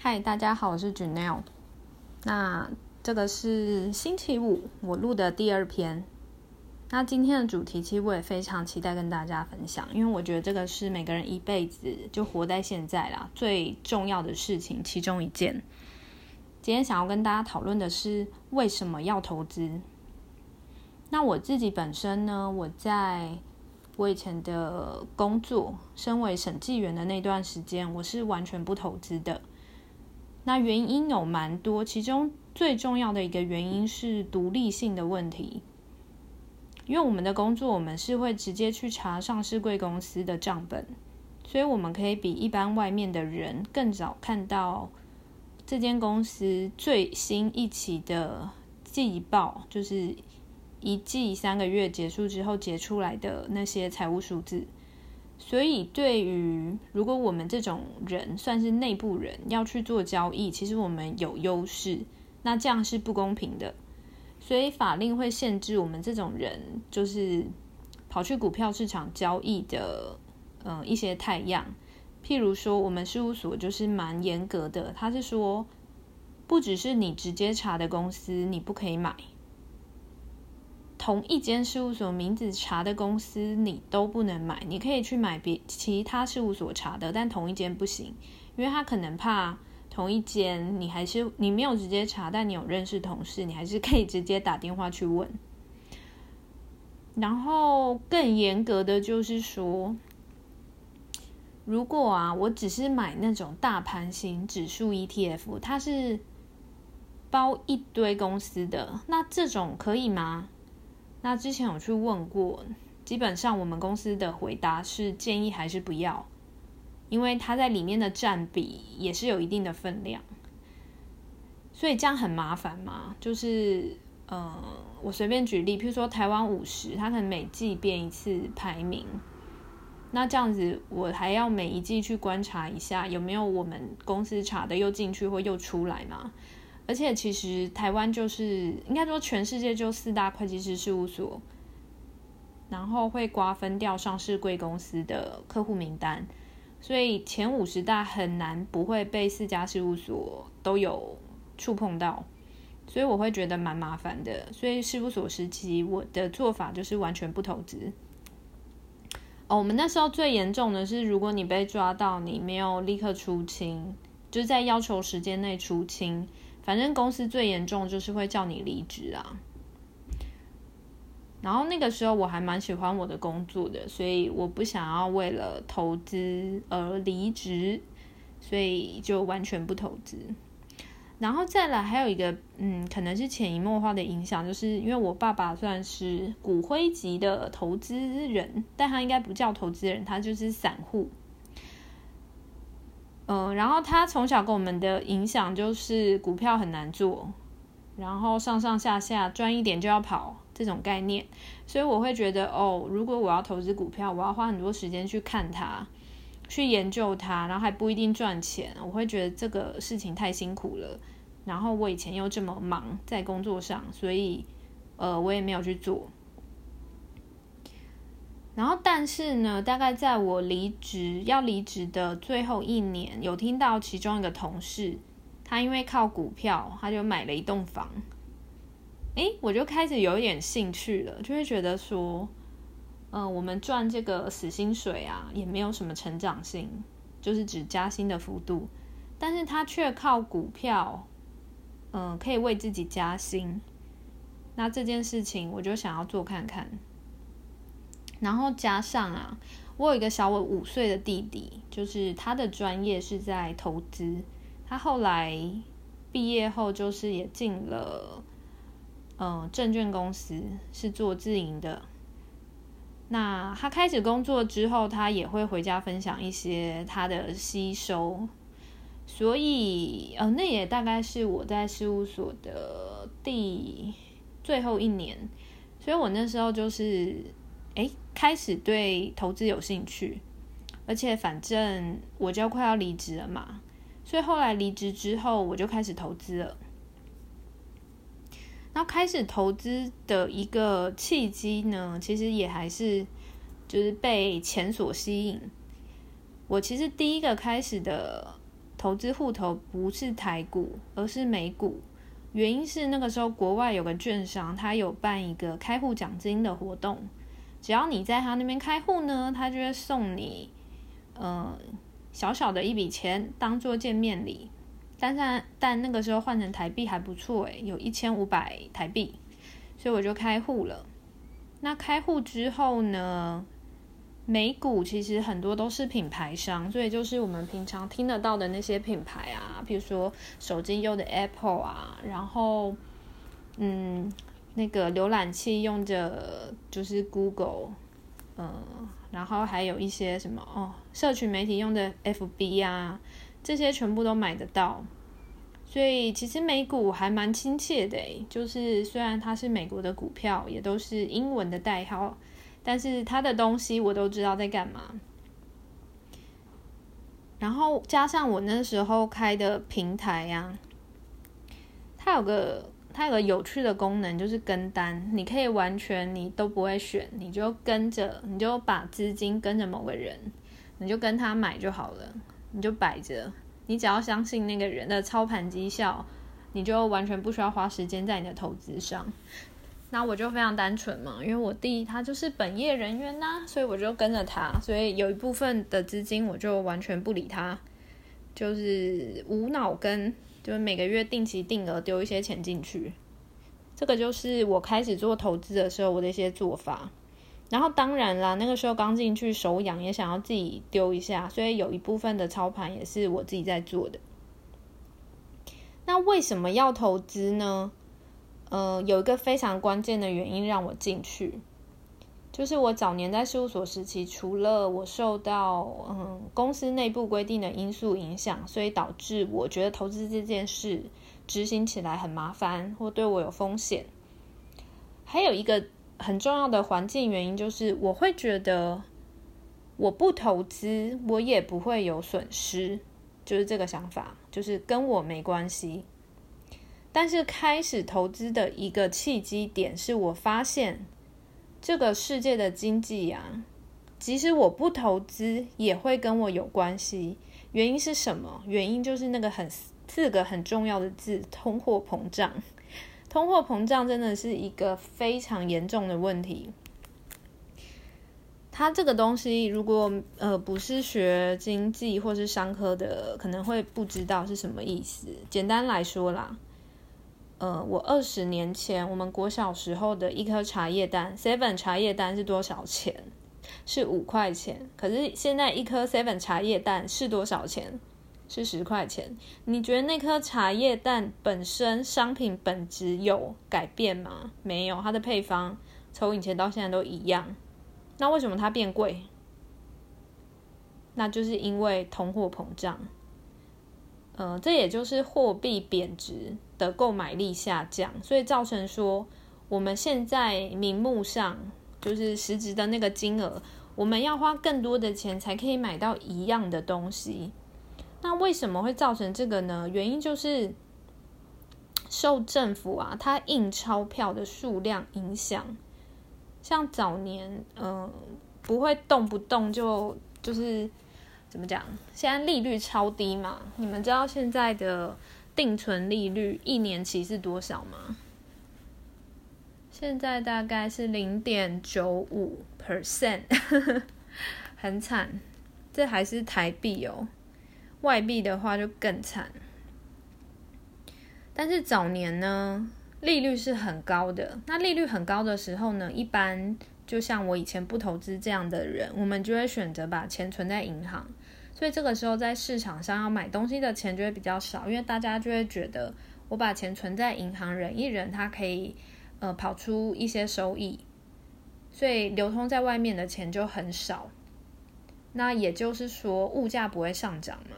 嗨，大家好，我是 Janelle。那这个是星期五我录的第二篇。那今天的主题其实我也非常期待跟大家分享，因为我觉得这个是每个人一辈子就活在现在啦最重要的事情其中一件。今天想要跟大家讨论的是为什么要投资。那我自己本身呢，我在我以前的工作，身为审计员的那段时间，我是完全不投资的。那原因有蛮多，其中最重要的一个原因是独立性的问题。因为我们的工作，我们是会直接去查上市贵公司的账本，所以我们可以比一般外面的人更早看到这间公司最新一期的季报，就是一季三个月结束之后结出来的那些财务数字。所以，对于如果我们这种人算是内部人要去做交易，其实我们有优势，那这样是不公平的。所以法令会限制我们这种人，就是跑去股票市场交易的，嗯，一些太阳。譬如说，我们事务所就是蛮严格的，他是说，不只是你直接查的公司，你不可以买。同一间事务所名字查的公司，你都不能买。你可以去买别其他事务所查的，但同一间不行，因为他可能怕同一间你还是你没有直接查，但你有认识同事，你还是可以直接打电话去问。然后更严格的就是说，如果啊，我只是买那种大盘型指数 ETF，它是包一堆公司的，那这种可以吗？那之前有去问过，基本上我们公司的回答是建议还是不要，因为它在里面的占比也是有一定的分量，所以这样很麻烦嘛。就是，呃，我随便举例，譬如说台湾五十，它可能每季变一次排名，那这样子我还要每一季去观察一下有没有我们公司查的又进去或又出来嘛。而且其实台湾就是应该说全世界就四大会计师事务所，然后会瓜分掉上市贵公司的客户名单，所以前五十大很难不会被四家事务所都有触碰到，所以我会觉得蛮麻烦的。所以事务所时期我的做法就是完全不投资。哦，我们那时候最严重的是，如果你被抓到你没有立刻出清，就是在要求时间内出清。反正公司最严重就是会叫你离职啊。然后那个时候我还蛮喜欢我的工作的，所以我不想要为了投资而离职，所以就完全不投资。然后再来还有一个，嗯，可能是潜移默化的影响，就是因为我爸爸算是骨灰级的投资人，但他应该不叫投资人，他就是散户。嗯，然后他从小给我们的影响就是股票很难做，然后上上下下赚一点就要跑这种概念，所以我会觉得哦，如果我要投资股票，我要花很多时间去看它，去研究它，然后还不一定赚钱，我会觉得这个事情太辛苦了。然后我以前又这么忙在工作上，所以呃，我也没有去做。然后，但是呢，大概在我离职要离职的最后一年，有听到其中一个同事，他因为靠股票，他就买了一栋房。诶，我就开始有一点兴趣了，就会觉得说，嗯，我们赚这个死薪水啊，也没有什么成长性，就是只加薪的幅度，但是他却靠股票，嗯，可以为自己加薪。那这件事情，我就想要做看看。然后加上啊，我有一个小我五岁的弟弟，就是他的专业是在投资。他后来毕业后，就是也进了嗯证券公司，是做自营的。那他开始工作之后，他也会回家分享一些他的吸收。所以呃，那也大概是我在事务所的第最后一年，所以我那时候就是。哎，开始对投资有兴趣，而且反正我就快要离职了嘛，所以后来离职之后，我就开始投资了。然后开始投资的一个契机呢，其实也还是就是被钱所吸引。我其实第一个开始的投资户头不是台股，而是美股。原因是那个时候国外有个券商，他有办一个开户奖金的活动，只要你在他那边开户呢，他就会送你呃小小的一笔钱当做见面礼。但是但那个时候换成台币还不错诶，有一千五百台币，所以我就开户了。那开户之后呢？美股其实很多都是品牌商，所以就是我们平常听得到的那些品牌啊，比如说手机用的 Apple 啊，然后嗯，那个浏览器用的就是 Google，嗯，然后还有一些什么哦，社群媒体用的 FB 啊，这些全部都买得到。所以其实美股还蛮亲切的，就是虽然它是美国的股票，也都是英文的代号。但是他的东西我都知道在干嘛，然后加上我那时候开的平台呀，它有个它有个有趣的功能，就是跟单，你可以完全你都不会选，你就跟着，你就把资金跟着某个人，你就跟他买就好了，你就摆着，你只要相信那个人的操盘绩效，你就完全不需要花时间在你的投资上。那我就非常单纯嘛，因为我弟他就是本业人员呐，所以我就跟着他，所以有一部分的资金我就完全不理他，就是无脑跟，就每个月定期定额丢一些钱进去，这个就是我开始做投资的时候我的一些做法。然后当然啦，那个时候刚进去手痒也想要自己丢一下，所以有一部分的操盘也是我自己在做的。那为什么要投资呢？呃，有一个非常关键的原因让我进去，就是我早年在事务所时期，除了我受到嗯公司内部规定的因素影响，所以导致我觉得投资这件事执行起来很麻烦或对我有风险。还有一个很重要的环境原因，就是我会觉得我不投资，我也不会有损失，就是这个想法，就是跟我没关系。但是开始投资的一个契机点是我发现这个世界的经济啊，即使我不投资也会跟我有关系。原因是什么？原因就是那个很四个很重要的字：通货膨胀。通货膨胀真的是一个非常严重的问题。它这个东西，如果呃不是学经济或是商科的，可能会不知道是什么意思。简单来说啦。呃，我二十年前，我们国小时候的一颗茶叶蛋，seven 茶叶蛋是多少钱？是五块钱。可是现在一颗 seven 茶叶蛋是多少钱？是十块钱。你觉得那颗茶叶蛋本身商品本质有改变吗？没有，它的配方从以前到现在都一样。那为什么它变贵？那就是因为通货膨胀。呃，这也就是货币贬值的购买力下降，所以造成说我们现在名目上就是实质的那个金额，我们要花更多的钱才可以买到一样的东西。那为什么会造成这个呢？原因就是受政府啊，它印钞票的数量影响。像早年，嗯，不会动不动就就是。怎么讲？现在利率超低嘛？你们知道现在的定存利率一年期是多少吗？现在大概是零点九五 percent，很惨。这还是台币哦，外币的话就更惨。但是早年呢，利率是很高的。那利率很高的时候呢，一般。就像我以前不投资这样的人，我们就会选择把钱存在银行，所以这个时候在市场上要买东西的钱就会比较少，因为大家就会觉得我把钱存在银行，忍一忍，它可以呃跑出一些收益，所以流通在外面的钱就很少。那也就是说，物价不会上涨嘛，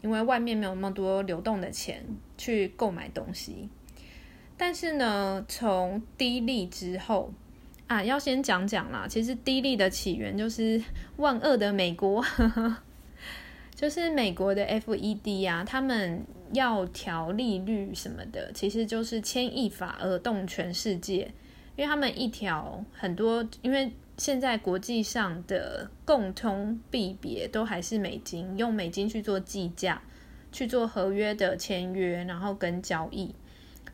因为外面没有那么多流动的钱去购买东西。但是呢，从低利之后。啊，要先讲讲啦。其实低利的起源就是万恶的美国，就是美国的 FED 啊，他们要调利率什么的，其实就是牵一发而动全世界。因为他们一调很多，因为现在国际上的共通币别都还是美金，用美金去做计价，去做合约的签约，然后跟交易。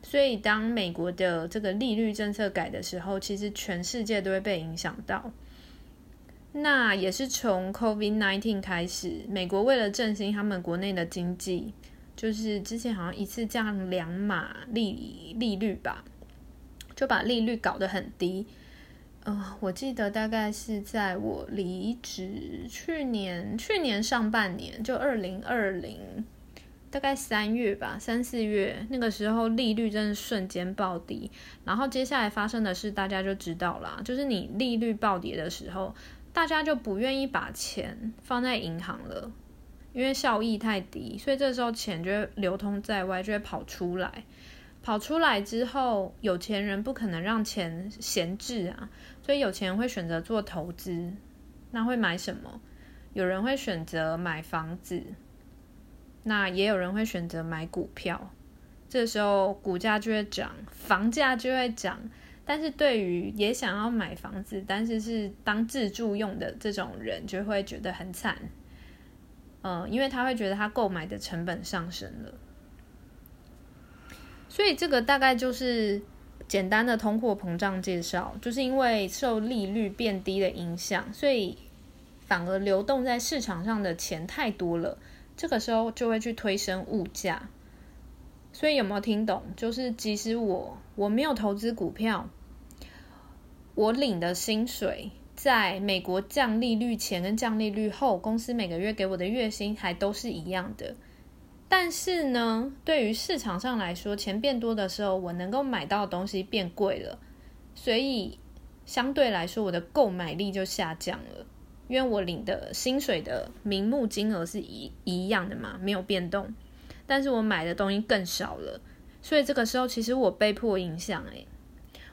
所以，当美国的这个利率政策改的时候，其实全世界都会被影响到。那也是从 COVID-19 开始，美国为了振兴他们国内的经济，就是之前好像一次降两码利利率吧，就把利率搞得很低。呃，我记得大概是在我离职去年去年上半年，就二零二零。大概三月吧，三四月那个时候利率真的瞬间暴跌，然后接下来发生的事大家就知道了，就是你利率暴跌的时候，大家就不愿意把钱放在银行了，因为效益太低，所以这时候钱就会流通在外，就会跑出来。跑出来之后，有钱人不可能让钱闲置啊，所以有钱人会选择做投资。那会买什么？有人会选择买房子。那也有人会选择买股票，这时候股价就会涨，房价就会涨。但是对于也想要买房子，但是是当自住用的这种人，就会觉得很惨。嗯，因为他会觉得他购买的成本上升了。所以这个大概就是简单的通货膨胀介绍，就是因为受利率变低的影响，所以反而流动在市场上的钱太多了。这个时候就会去推升物价，所以有没有听懂？就是即使我我没有投资股票，我领的薪水在美国降利率前跟降利率后，公司每个月给我的月薪还都是一样的。但是呢，对于市场上来说，钱变多的时候，我能够买到的东西变贵了，所以相对来说，我的购买力就下降了。因为我领的薪水的名目金额是一一样的嘛，没有变动，但是我买的东西更少了，所以这个时候其实我被迫影响诶，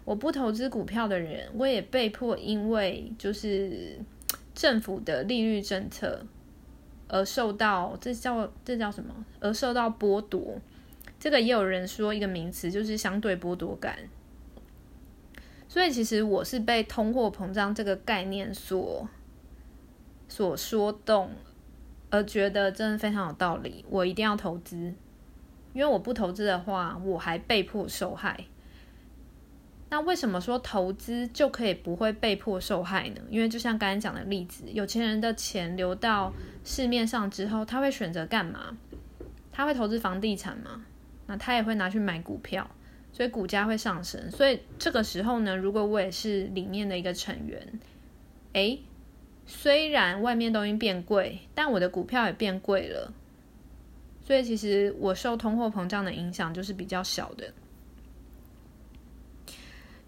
我不投资股票的人，我也被迫因为就是 政府的利率政策而受到这叫这叫什么？而受到剥夺。这个也有人说一个名词，就是相对剥夺感。所以其实我是被通货膨胀这个概念所。所说动，而觉得真的非常有道理，我一定要投资，因为我不投资的话，我还被迫受害。那为什么说投资就可以不会被迫受害呢？因为就像刚才讲的例子，有钱人的钱流到市面上之后，他会选择干嘛？他会投资房地产吗？那他也会拿去买股票，所以股价会上升。所以这个时候呢，如果我也是里面的一个成员，诶。虽然外面东西变贵，但我的股票也变贵了，所以其实我受通货膨胀的影响就是比较小的。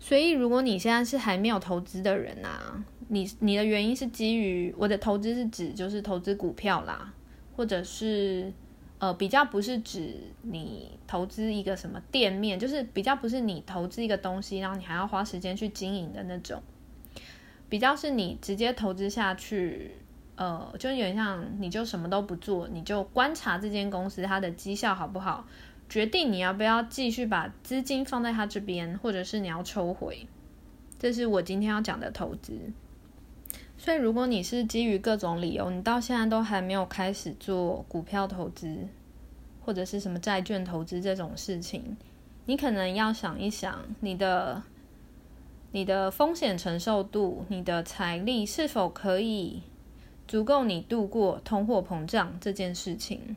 所以如果你现在是还没有投资的人啊，你你的原因是基于我的投资是指就是投资股票啦，或者是呃比较不是指你投资一个什么店面，就是比较不是你投资一个东西，然后你还要花时间去经营的那种。比较是你直接投资下去，呃，就有点像你就什么都不做，你就观察这间公司它的绩效好不好，决定你要不要继续把资金放在他这边，或者是你要抽回。这是我今天要讲的投资。所以，如果你是基于各种理由，你到现在都还没有开始做股票投资，或者是什么债券投资这种事情，你可能要想一想你的。你的风险承受度，你的财力是否可以足够你度过通货膨胀这件事情？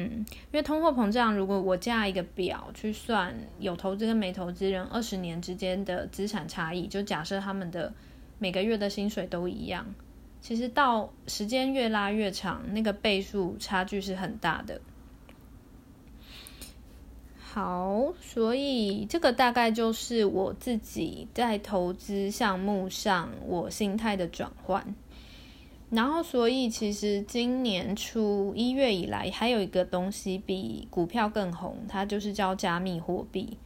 嗯，因为通货膨胀，如果我架一个表去算有投资跟没投资人二十年之间的资产差异，就假设他们的每个月的薪水都一样，其实到时间越拉越长，那个倍数差距是很大的。好，所以这个大概就是我自己在投资项目上我心态的转换。然后，所以其实今年初一月以来，还有一个东西比股票更红，它就是叫加密货币。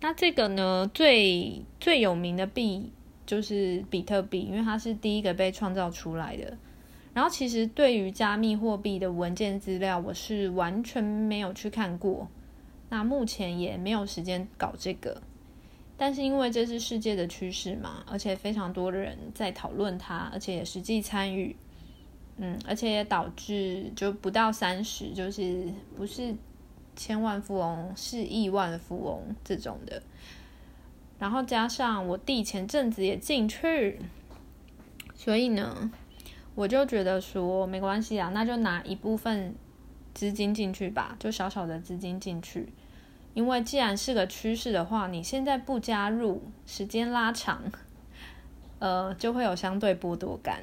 那这个呢，最最有名的币就是比特币，因为它是第一个被创造出来的。然后，其实对于加密货币的文件资料，我是完全没有去看过。那目前也没有时间搞这个，但是因为这是世界的趋势嘛，而且非常多的人在讨论它，而且也实际参与。嗯，而且也导致就不到三十，就是不是千万富翁，是亿万富翁这种的。然后加上我弟前阵子也进去，所以呢，我就觉得说没关系啊，那就拿一部分资金进去吧，就小小的资金进去。因为既然是个趋势的话，你现在不加入，时间拉长，呃，就会有相对剥夺感。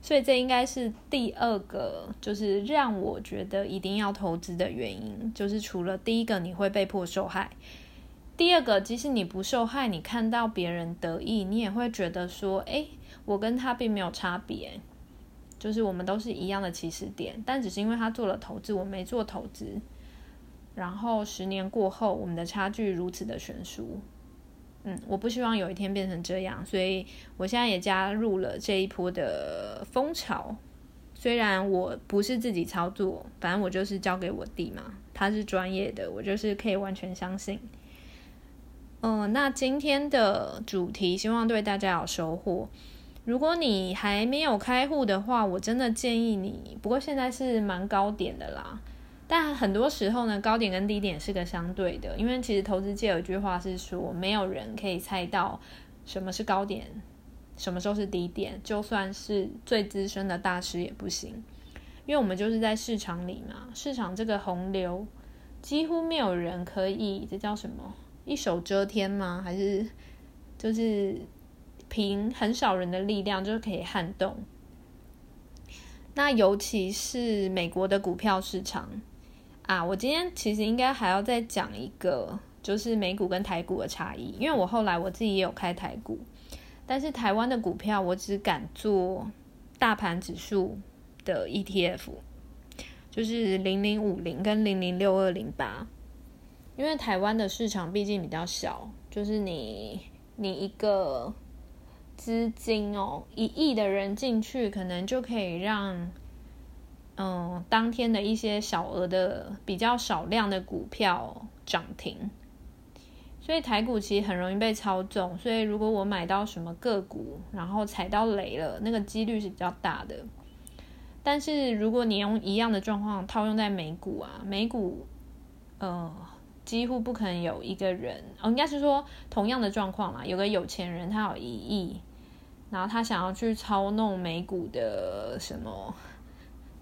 所以这应该是第二个，就是让我觉得一定要投资的原因，就是除了第一个你会被迫受害。第二个，即使你不受害，你看到别人得意，你也会觉得说：“哎，我跟他并没有差别，就是我们都是一样的起始点，但只是因为他做了投资，我没做投资，然后十年过后，我们的差距如此的悬殊。”嗯，我不希望有一天变成这样，所以我现在也加入了这一波的风潮。虽然我不是自己操作，反正我就是交给我弟嘛，他是专业的，我就是可以完全相信。嗯，那今天的主题希望对大家有收获。如果你还没有开户的话，我真的建议你。不过现在是蛮高点的啦，但很多时候呢，高点跟低点是个相对的。因为其实投资界有一句话是说，没有人可以猜到什么是高点，什么时候是低点，就算是最资深的大师也不行。因为我们就是在市场里嘛，市场这个洪流几乎没有人可以，这叫什么？一手遮天吗？还是就是凭很少人的力量就可以撼动？那尤其是美国的股票市场啊！我今天其实应该还要再讲一个，就是美股跟台股的差异。因为我后来我自己也有开台股，但是台湾的股票我只敢做大盘指数的 ETF，就是零零五零跟零零六二零八。因为台湾的市场毕竟比较小，就是你你一个资金哦，一亿的人进去，可能就可以让嗯当天的一些小额的比较少量的股票涨停，所以台股其实很容易被操纵。所以如果我买到什么个股，然后踩到雷了，那个几率是比较大的。但是如果你用一样的状况套用在美股啊，美股呃。几乎不可能有一个人，哦，应该是说同样的状况嘛。有个有钱人，他有一亿，然后他想要去操弄美股的什么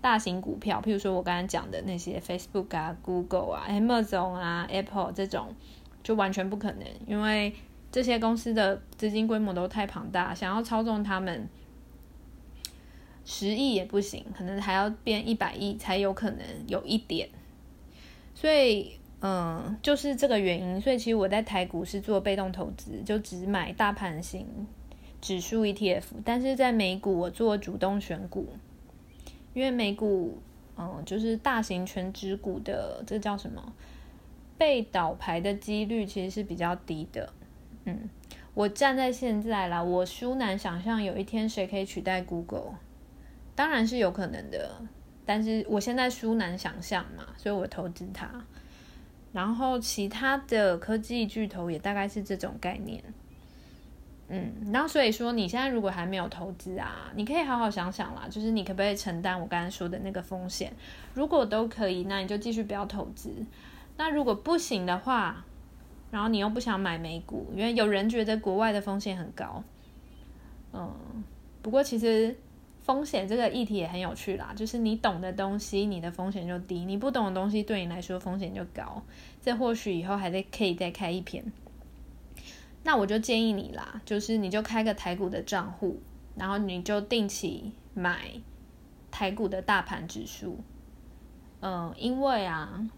大型股票，譬如说我刚才讲的那些 Facebook 啊、Google 啊、Amazon 啊、Apple 这种，就完全不可能，因为这些公司的资金规模都太庞大，想要操纵他们十亿也不行，可能还要变一百亿才有可能有一点，所以。嗯，就是这个原因，所以其实我在台股是做被动投资，就只买大盘型指数 ETF。但是在美股我做主动选股，因为美股嗯就是大型全指股的，这叫什么被倒牌的几率其实是比较低的。嗯，我站在现在啦，我殊难想象有一天谁可以取代 Google，当然是有可能的，但是我现在殊难想象嘛，所以我投资它。然后其他的科技巨头也大概是这种概念，嗯，然后所以说你现在如果还没有投资啊，你可以好好想想啦，就是你可不可以承担我刚才说的那个风险？如果都可以，那你就继续不要投资。那如果不行的话，然后你又不想买美股，因为有人觉得国外的风险很高，嗯，不过其实。风险这个议题也很有趣啦，就是你懂的东西，你的风险就低；你不懂的东西，对你来说风险就高。这或许以后还得可以再开一篇。那我就建议你啦，就是你就开个台股的账户，然后你就定期买台股的大盘指数。嗯，因为啊，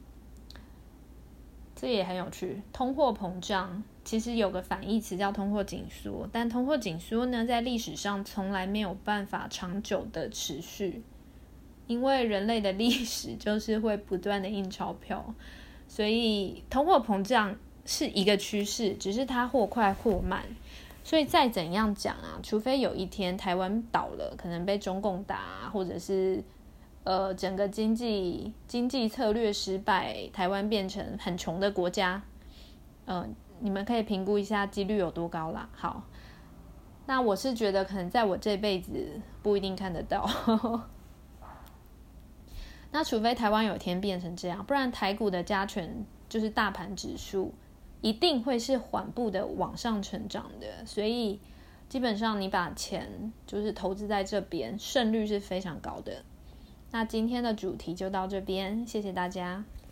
这也很有趣，通货膨胀。其实有个反义词叫通货紧缩，但通货紧缩呢，在历史上从来没有办法长久的持续，因为人类的历史就是会不断的印钞票，所以通货膨胀是一个趋势，只是它或快或慢。所以再怎样讲啊，除非有一天台湾倒了，可能被中共打，或者是呃整个经济经济策略失败，台湾变成很穷的国家，嗯。你们可以评估一下几率有多高啦。好，那我是觉得可能在我这辈子不一定看得到。那除非台湾有一天变成这样，不然台股的加权就是大盘指数一定会是缓步的往上成长的，所以基本上你把钱就是投资在这边，胜率是非常高的。那今天的主题就到这边，谢谢大家。